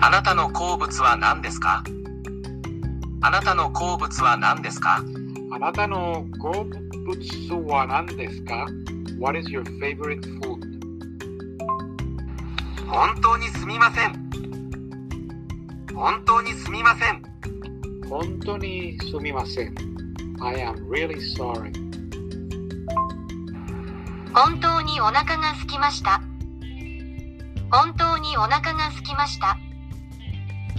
あなたの好物は何ですか？あなたの好物は何ですか？あなたの好物は何ですか ?What is your favorite food? 本当にすみません。本当にすみません。本当にすみません。I am really sorry. 本当にお腹が空きました。本当にお腹が空きました。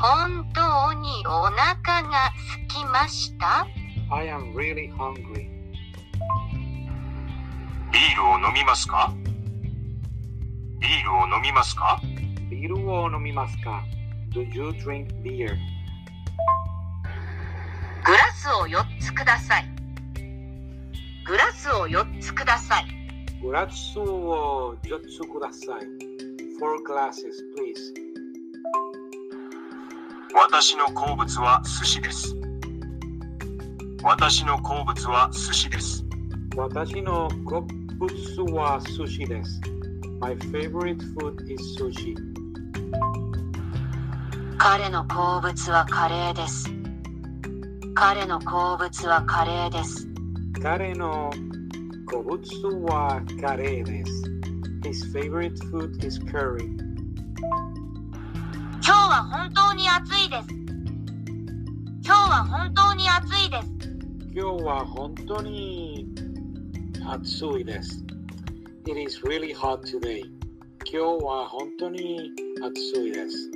本当にお腹が空きました？I am really hungry. ビールを飲みますか？ビールを飲みますか？ビールを飲みますか ?Do you drink beer? グラスを4つください。グラスを4つください。グラスを4つください。Four glasses, please. 私の好物は寿司です。私の好物は寿司です。私の好物は寿司です。My favorite food is sushi. 彼の好物はカレーです。彼の好物はカレーです。彼の好物はカレーです。His favorite food is curry. 今日は本当に暑いです。今日は本当に暑いです。今日は本当に暑いです。It is really hot today. 今日は本当に暑いです。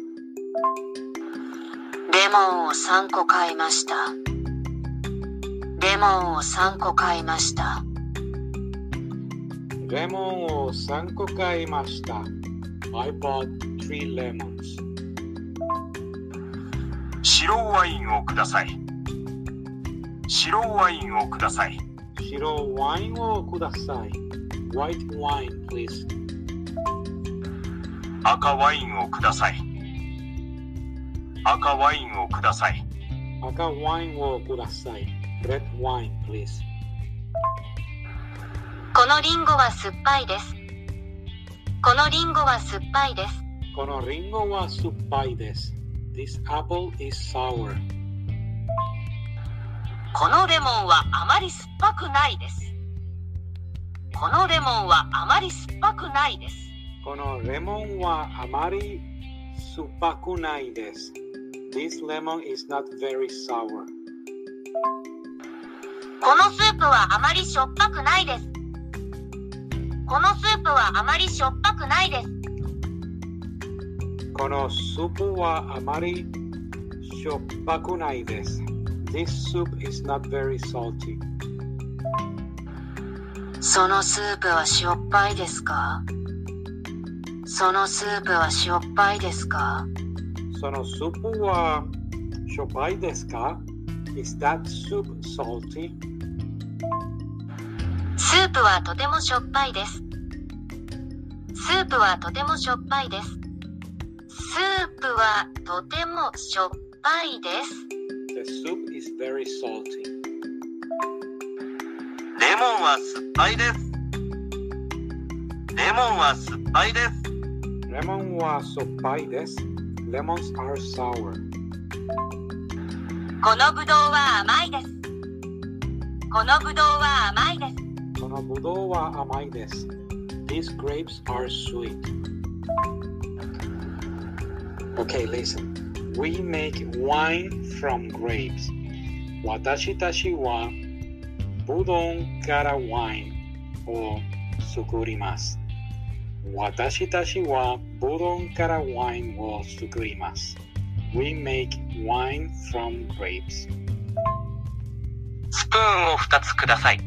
レモンを3個買いました。レモンを3個買いました。レモンを3個買いました。I bought three lemons. 白ワインをください。白ワインをください。白ワインをください。White wine, please. 赤ワインをください。赤ワインをください。赤ワインをください。Red wine, please. このリンゴは酸っぱいです。このリンゴは酸っぱいです。このリンゴは酸っぱいです。This apple is sour. このレモンはあまり酸っぱくないです。このレモンはあまり酸っぱくないです。このレモンはあまり酸っぱくないです。This lemon is not very sour. このスープはあまりしょっぱくないです。このスープはあまりしょっぱくないです。このスープはあまりしょっぱくないです。This soup is not very salty. そのスープはしょっぱいですか？そのスープはしょっぱいですか？そのスープはしょっぱいですか？Is that soup salty? スープはとてもしょっぱいです。スープはとてもしょっぱいです。スープはとてもしょっぱいです。The soup is very salty. レモンは酸っぱいです。レモンは酸っぱいです。レモンは酸っぱいです。Lemons are sour. このぶどうは甘いです。このぶどうは甘いです。このぶどうは甘いです。These grapes are sweet. Okay, listen. We make wine from grapes. 私たちはぶどうからワインを作ります。私たちはぶどうからワインを作ります。We make wine from grapes. スプーンを2つください。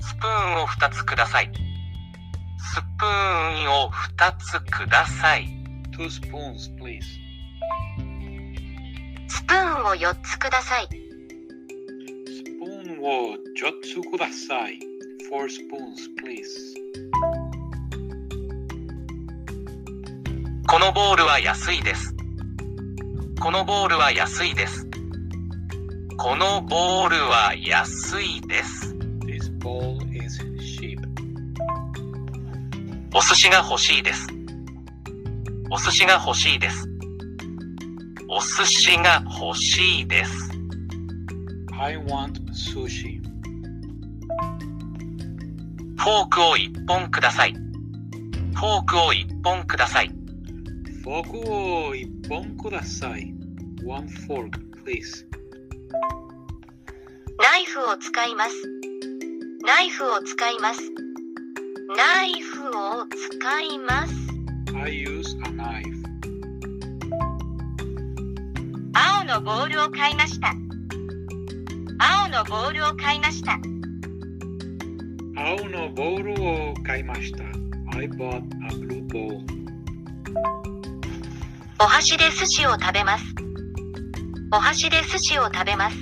スプーンを2つください。スプーンを2つください。Two spoons, please. スプーンを4つください。スプーンを4つください。Four spoons, please. このボールは安いです。このボールは安いです。このボールは安いです。This bowl is cheap. お寿司が欲しいです。お寿司が欲しいです。お寿司が欲しいです。I want sushi. フォークを1本ください。フォークを1本ください。フォークを1本ください。One fork, please. ナイフを使います。ナイフを使います。ナイフを使います。のボールを買いました。青のボールを買いました。青のボールを買いました。I bought a blue bowl. お箸で寿司を食べます。お箸で寿司を食べます。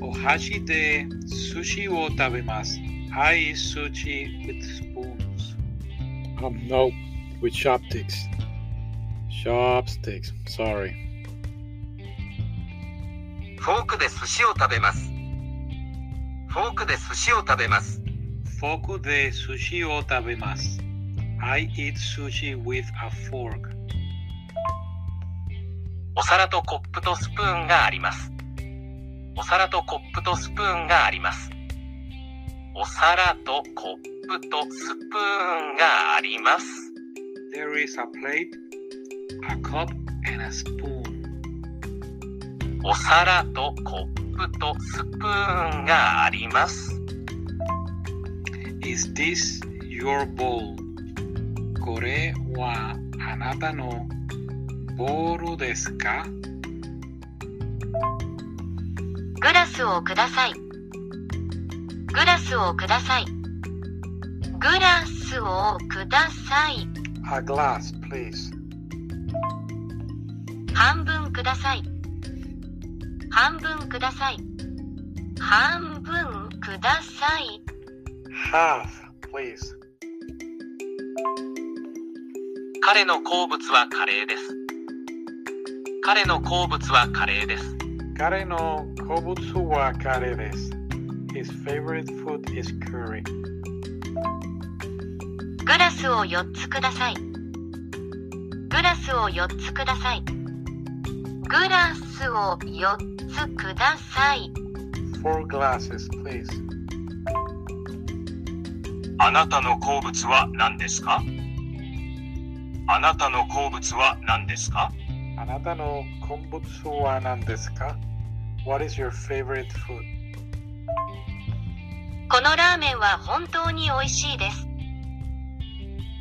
お箸で寿司を食べます。I eat sushi with spoons. Um, no, with chopsticks. Chopsticks, sorry. フォークで寿司を食べます。フォークで寿司を食べます。フォークで寿司を食べます。I eat sushi with a fork. お皿とコップとスプーンがあります。お皿とコップとスプーンがあります。お皿とコップとスプーンがあります。There is a plate, a cup, and a spoon. お皿とコップとスプーンがあります。Is this your bowl? これはあなたのボールですか？グラスをください。グラスをください。グラスをください。A glass, please. 半分ください。半分ください。半分ください。Half, please. 彼の好物はカレーです。彼の好物はカレーです。彼の好物はカレーです。His favorite food is curry. グラスを4つください。グラスを4つください。グラスを4つください。Four glasses, please. あなたの好物は何ですか？あなたの好物は何ですか？あなたの好物は何ですか ?What is your favorite food? このラーメンは本当に美味しいです。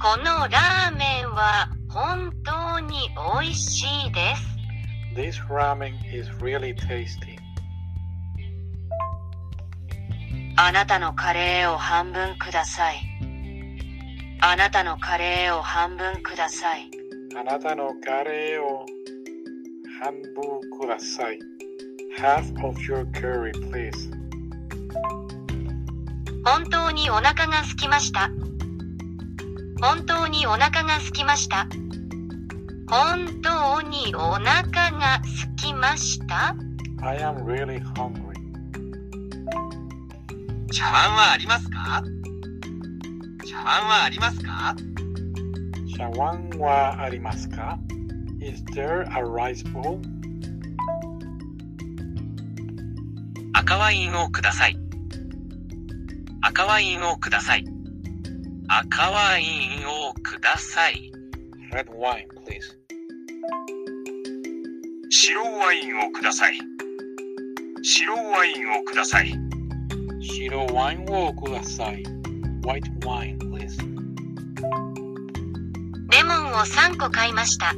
このラーメンは本当に美味しいです。This ramen is really tasty. あなたのカレーを半分ください。あなたのカレーを半分ください。あなたのカレーを半分ください。Half of your curry, please. 本当にお腹が空きました。本当にお腹が空きました。本当にお腹が空きました？I am really hungry. 茶碗はありますか？茶碗はありますか？茶碗はありますか？Is there a rice bowl? 赤ワインをください。赤ワインをください。赤ワインをください。Red wine, please. 白ワインをください。白ワインをください。白ワインをください。White wine, please. レモンを3個買いました。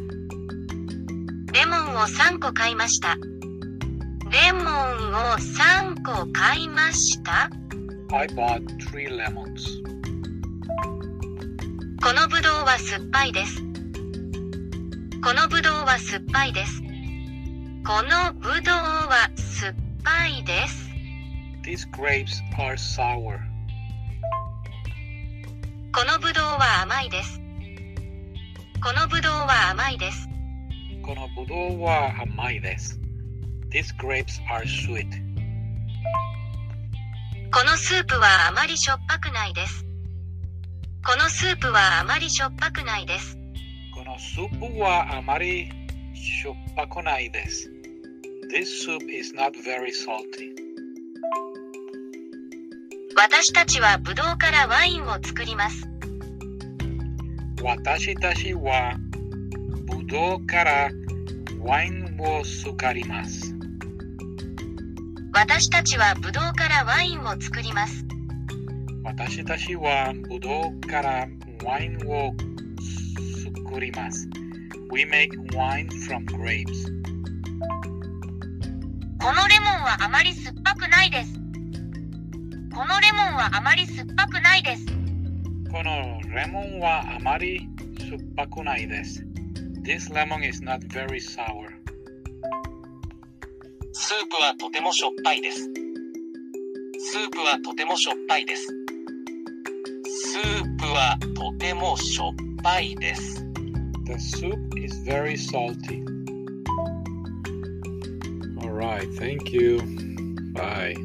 レモンを3個買いました。レモンを3個買いました。I bought three lemons. このぶどうは酸っぱいです。このぶどうは酸っぱいです。このぶどうは酸っぱいです。These grapes are sour. このぶどうは甘いです。このぶどうは甘いです。このぶどうは甘いです。These grapes are sweet. このスープはあまりしょっぱくないです。このスープはあまりしょっぱくないです。このスープはあまりしょっぱくないです。This soup is not very salty. 私たちはぶどうからワインを作ります。私たちはぶどうからワインを作ります。私たちはぶどうからワインを作ります。私たちはぶどうからワインを作ります。We make wine from grapes. このレモンはあまり酸っぱくないです。このレモンはあまり酸っぱくないです。このレモンはあまり酸っぱくないです。This lemon is not very sour. スープはとてもしょっぱいです。スープはとてもしょっぱいです。スープはとてもしょっぱいです。The soup is very salty. Alright, thank you. Bye.